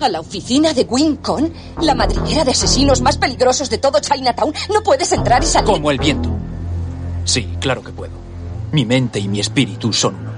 ¿A la oficina de Wincon? ¿La madriguera de asesinos más peligrosos de todo Chinatown? No puedes entrar y salir. Como el viento. Sí, claro que puedo. Mi mente y mi espíritu son uno.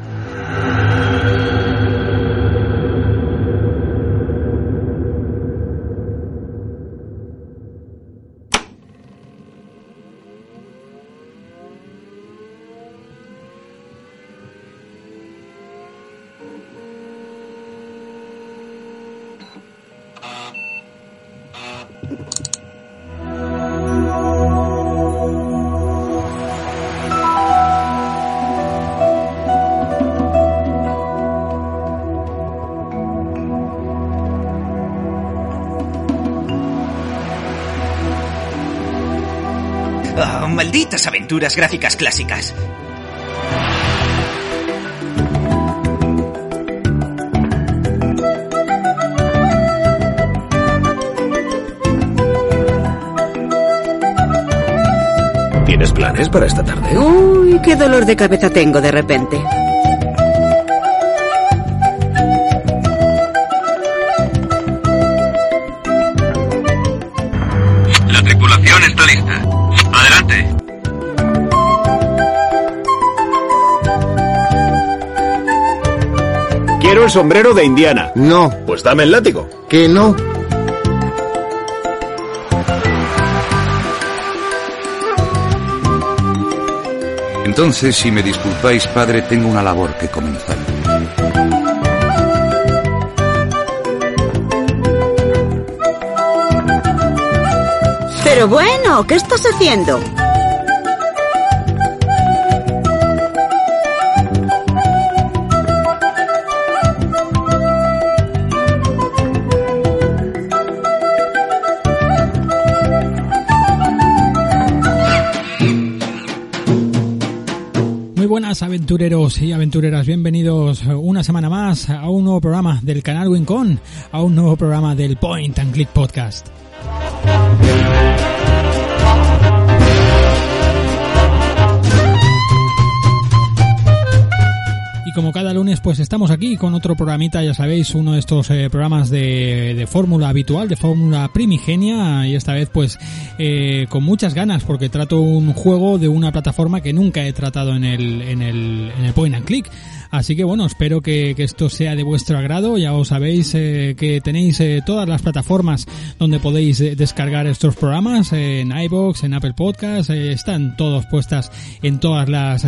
Malditas aventuras gráficas clásicas. ¿Tienes planes para esta tarde? Uy, qué dolor de cabeza tengo de repente. El sombrero de Indiana. No, Pues dame el látigo. que no. Entonces, si me disculpáis, padre, tengo una labor que comenzar. Pero bueno, ¿qué estás haciendo? Buenas aventureros y aventureras, bienvenidos una semana más a un nuevo programa del canal Wincon, a un nuevo programa del Point and Click Podcast. Como cada lunes pues estamos aquí con otro programita, ya sabéis, uno de estos eh, programas de, fórmula habitual, de fórmula primigenia y esta vez pues eh, con muchas ganas porque trato un juego de una plataforma que nunca he tratado en el, en el, point and click. Así que bueno, espero que, que esto sea de vuestro agrado. Ya os sabéis eh, que tenéis todas las plataformas donde podéis descargar estos programas, en iBox, en Apple Podcast, están todos puestas en todas las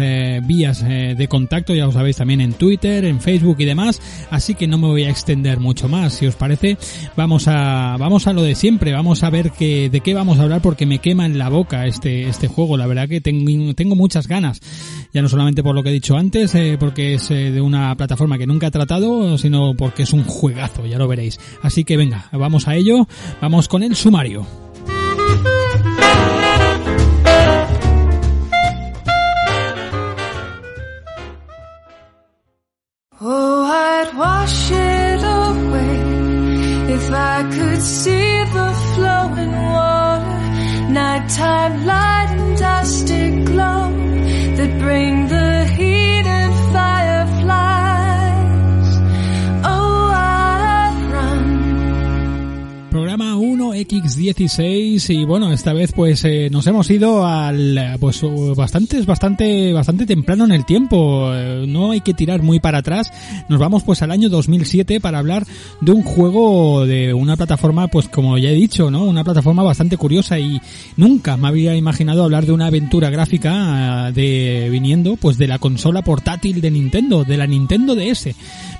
vías de contacto, ya os sabéis también en Twitter, en Facebook y demás. Así que no me voy a extender mucho más. Si os parece, vamos a vamos a lo de siempre. Vamos a ver que, de qué vamos a hablar porque me quema en la boca este este juego. La verdad que tengo tengo muchas ganas. Ya no solamente por lo que he dicho antes, eh, porque es eh, de una plataforma que nunca he tratado, sino porque es un juegazo, ya lo veréis. Así que venga, vamos a ello, vamos con el sumario. Oh, I'd wash it away if I could see the flowing water, nighttime light 1X16 y bueno, esta vez pues eh, nos hemos ido al pues uh, bastante bastante bastante temprano en el tiempo, eh, no hay que tirar muy para atrás. Nos vamos pues al año 2007 para hablar de un juego de una plataforma pues como ya he dicho, ¿no? Una plataforma bastante curiosa y nunca me había imaginado hablar de una aventura gráfica eh, de viniendo pues de la consola portátil de Nintendo, de la Nintendo DS.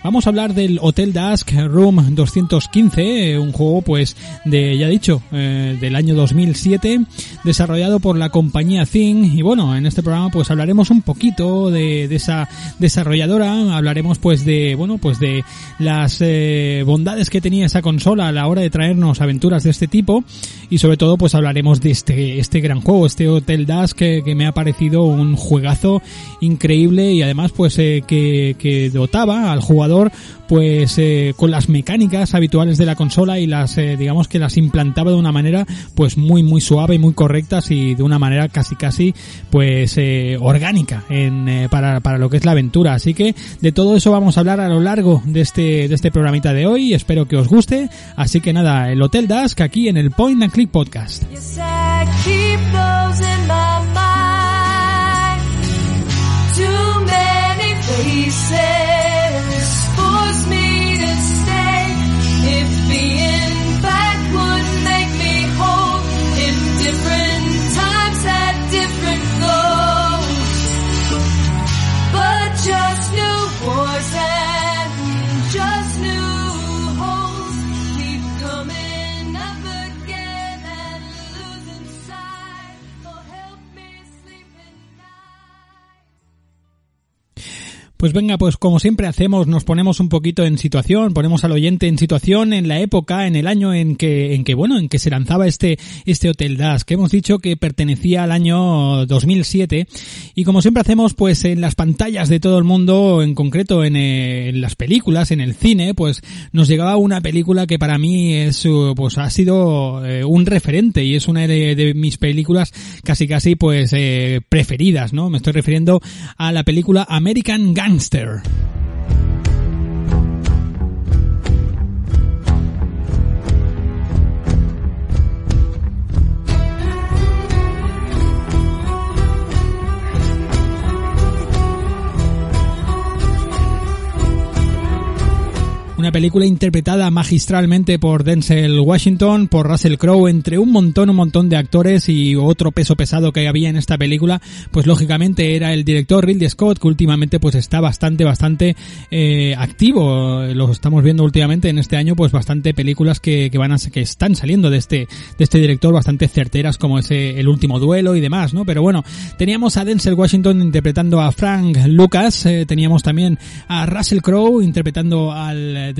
Vamos a hablar del Hotel Dusk Room 215, eh, un juego pues de, ya he dicho, eh, del año 2007, desarrollado por la compañía Thing. Y bueno, en este programa pues hablaremos un poquito de, de esa desarrolladora, hablaremos pues de, bueno, pues de las eh, bondades que tenía esa consola a la hora de traernos aventuras de este tipo y sobre todo pues hablaremos de este, este gran juego, este Hotel Dusk que, que me ha parecido un juegazo increíble y además pues eh, que, que dotaba al jugador pues eh, con las mecánicas habituales de la consola y las eh, digamos que las implantaba contaba de una manera pues muy muy suave y muy correcta y de una manera casi casi pues eh, orgánica en, eh, para, para lo que es la aventura. Así que de todo eso vamos a hablar a lo largo de este, de este programita de hoy. Espero que os guste. Así que nada, el Hotel Dusk aquí en el Point and Click Podcast. Pues venga, pues como siempre hacemos, nos ponemos un poquito en situación, ponemos al oyente en situación en la época, en el año en que, en que bueno, en que se lanzaba este, este Hotel Das, que hemos dicho que pertenecía al año 2007. Y como siempre hacemos, pues en las pantallas de todo el mundo, en concreto en, eh, las películas, en el cine, pues nos llegaba una película que para mí es, uh, pues ha sido eh, un referente y es una de, mis películas casi casi pues eh, preferidas, ¿no? Me estoy refiriendo a la película American Gangster. Una película interpretada magistralmente por Denzel Washington, por Russell Crowe, entre un montón, un montón de actores y otro peso pesado que había en esta película, pues lógicamente era el director Ridley Scott, que últimamente pues está bastante, bastante eh, activo. Lo estamos viendo últimamente en este año, pues bastante películas que, que van a, que están saliendo de este, de este director bastante certeras como ese El último duelo y demás, ¿no? Pero bueno, teníamos a Denzel Washington interpretando a Frank Lucas, eh, teníamos también a Russell Crowe interpretando al eh,